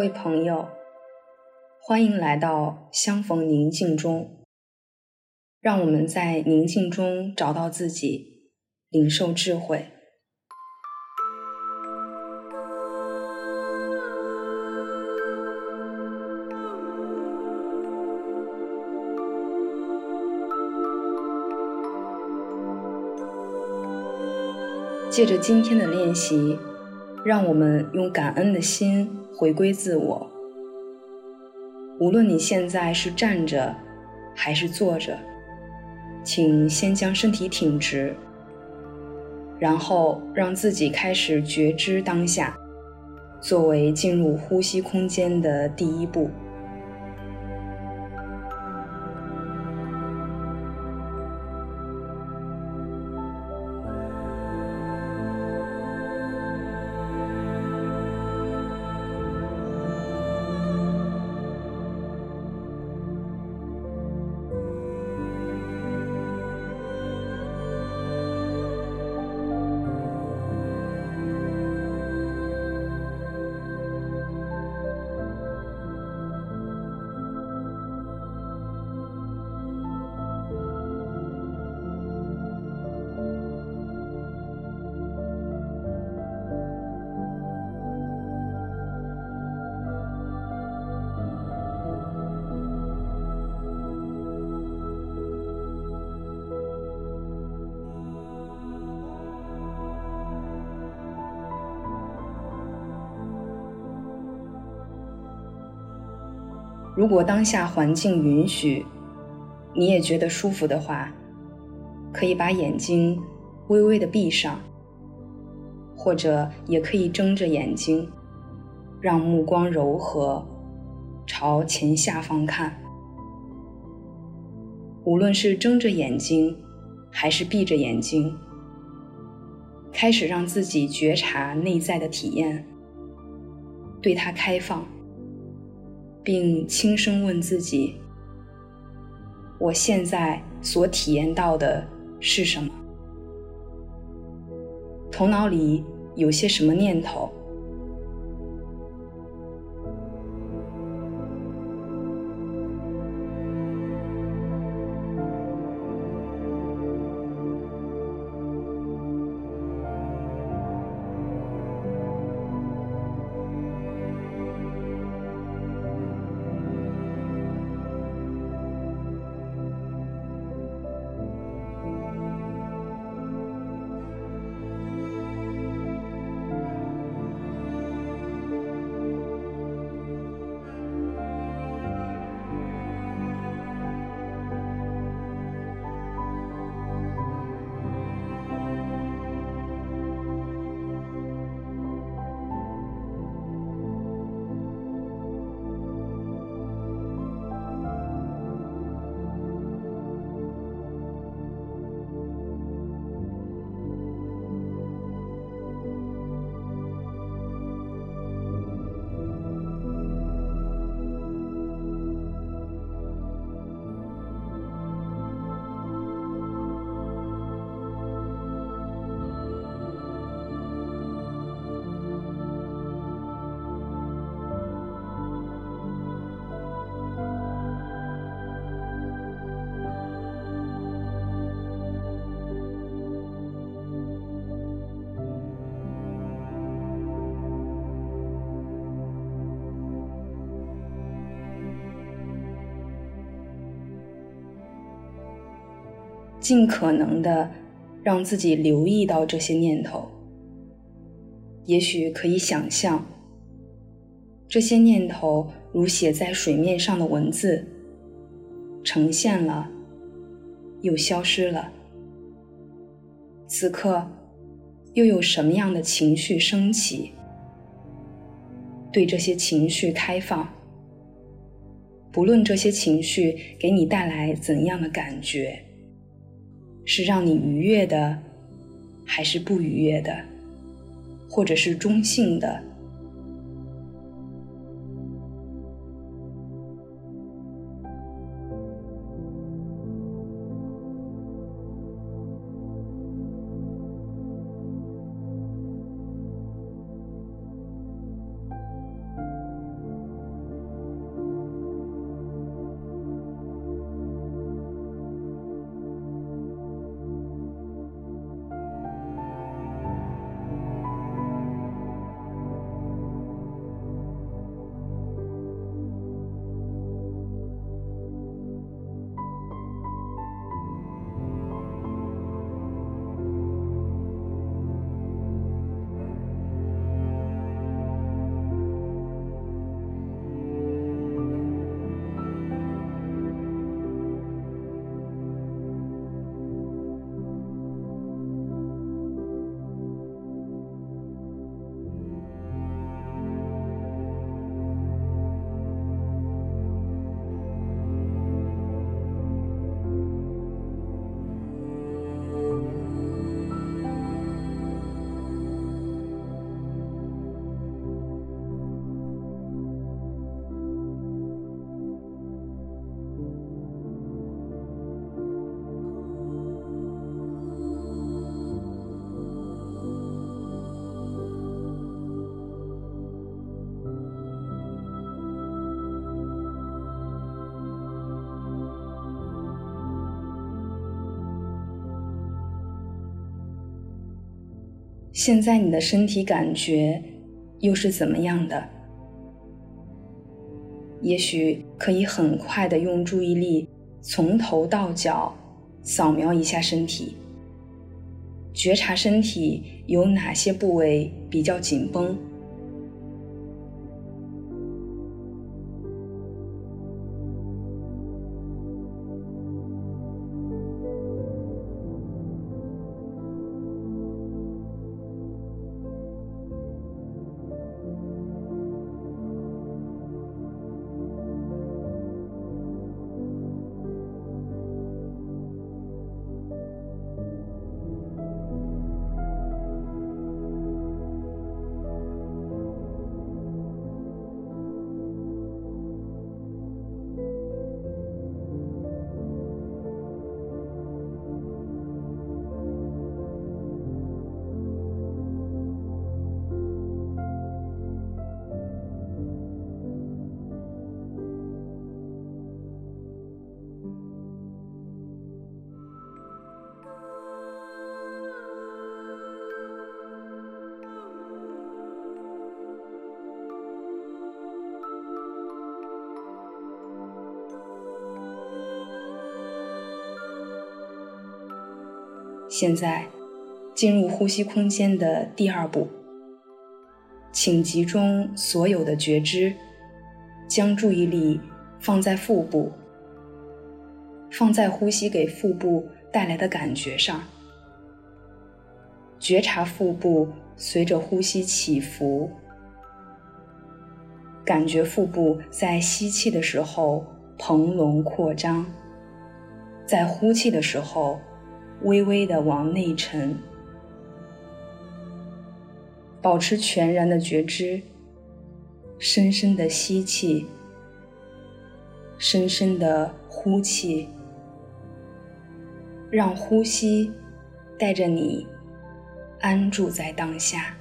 各位朋友，欢迎来到相逢宁静中。让我们在宁静中找到自己，领受智慧。借着今天的练习，让我们用感恩的心回归自我。无论你现在是站着还是坐着，请先将身体挺直，然后让自己开始觉知当下，作为进入呼吸空间的第一步。如果当下环境允许，你也觉得舒服的话，可以把眼睛微微的闭上，或者也可以睁着眼睛，让目光柔和，朝前下方看。无论是睁着眼睛，还是闭着眼睛，开始让自己觉察内在的体验，对它开放。并轻声问自己：“我现在所体验到的是什么？头脑里有些什么念头？”尽可能的让自己留意到这些念头，也许可以想象，这些念头如写在水面上的文字，呈现了，又消失了。此刻，又有什么样的情绪升起？对这些情绪开放，不论这些情绪给你带来怎样的感觉。是让你愉悦的，还是不愉悦的，或者是中性的？现在你的身体感觉又是怎么样的？也许可以很快的用注意力从头到脚扫描一下身体，觉察身体有哪些部位比较紧绷。现在，进入呼吸空间的第二步，请集中所有的觉知，将注意力放在腹部，放在呼吸给腹部带来的感觉上，觉察腹部随着呼吸起伏，感觉腹部在吸气的时候膨隆扩张，在呼气的时候，微微的往内沉，保持全然的觉知，深深的吸气，深深的呼气，让呼吸带着你安住在当下。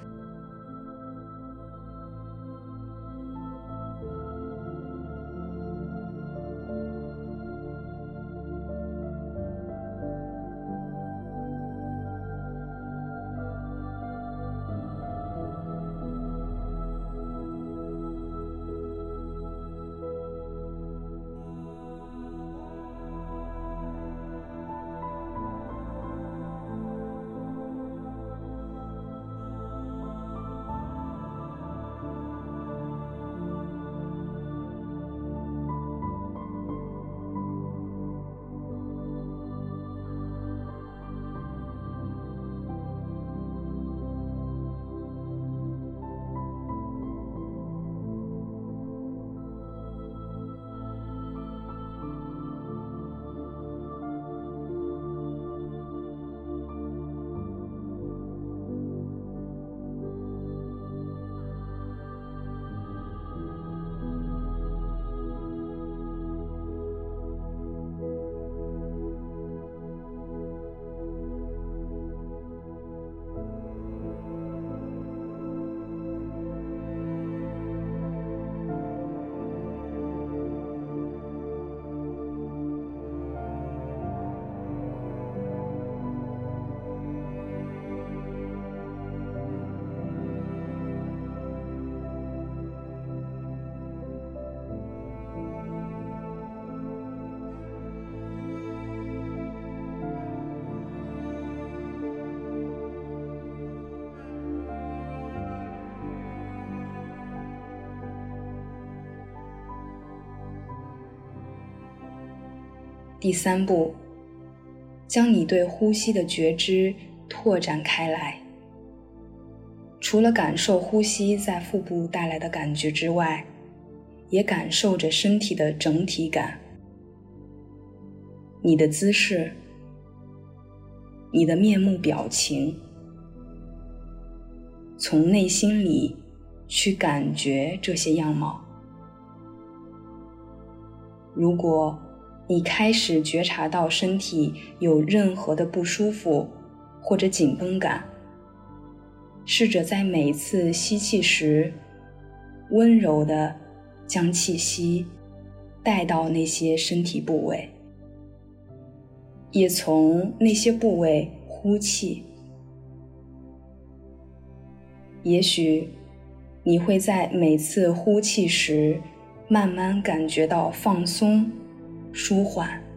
第三步，将你对呼吸的觉知拓展开来。除了感受呼吸在腹部带来的感觉之外，也感受着身体的整体感，你的姿势，你的面目表情，从内心里去感觉这些样貌。如果你开始觉察到身体有任何的不舒服或者紧绷感，试着在每次吸气时，温柔地将气息带到那些身体部位，也从那些部位呼气。也许你会在每次呼气时，慢慢感觉到放松、舒缓。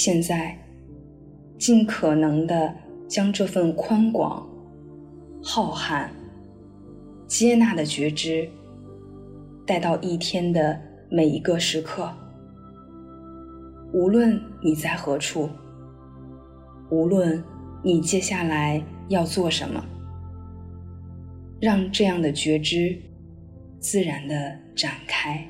现在，尽可能的将这份宽广、浩瀚、接纳的觉知带到一天的每一个时刻。无论你在何处，无论你接下来要做什么，让这样的觉知自然的展开。